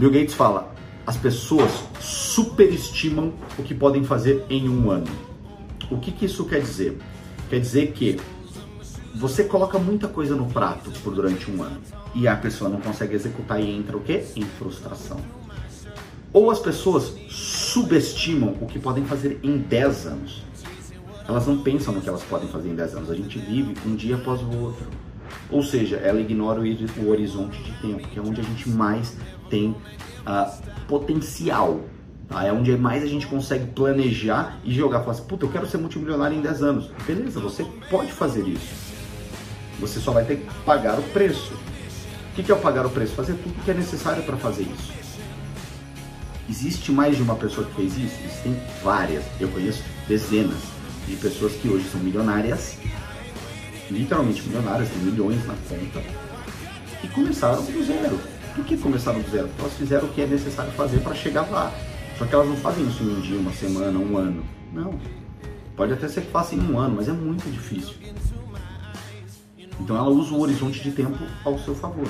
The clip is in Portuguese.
Bill Gates fala: as pessoas superestimam o que podem fazer em um ano. O que, que isso quer dizer? Quer dizer que você coloca muita coisa no prato por durante um ano e a pessoa não consegue executar e entra o quê? Em frustração. Ou as pessoas subestimam o que podem fazer em 10 anos. Elas não pensam no que elas podem fazer em 10 anos. A gente vive um dia após o outro. Ou seja, ela ignora o horizonte de tempo, que é onde a gente mais tem uh, potencial. Tá? É onde mais a gente consegue planejar e jogar. Falar assim, puta, eu quero ser multimilionário em 10 anos. Beleza, você pode fazer isso. Você só vai ter que pagar o preço. O que é o pagar o preço? Fazer tudo o que é necessário para fazer isso. Existe mais de uma pessoa que fez isso? Existem várias. Eu conheço dezenas de pessoas que hoje são milionárias, literalmente milionárias, tem milhões na conta, e começaram do zero. Por que começaram do zero? Porque elas fizeram o que é necessário fazer para chegar lá. Só que elas não fazem isso em um dia, uma semana, um ano. Não. Pode até ser que faça em um ano, mas é muito difícil. Então ela usa o horizonte de tempo ao seu favor.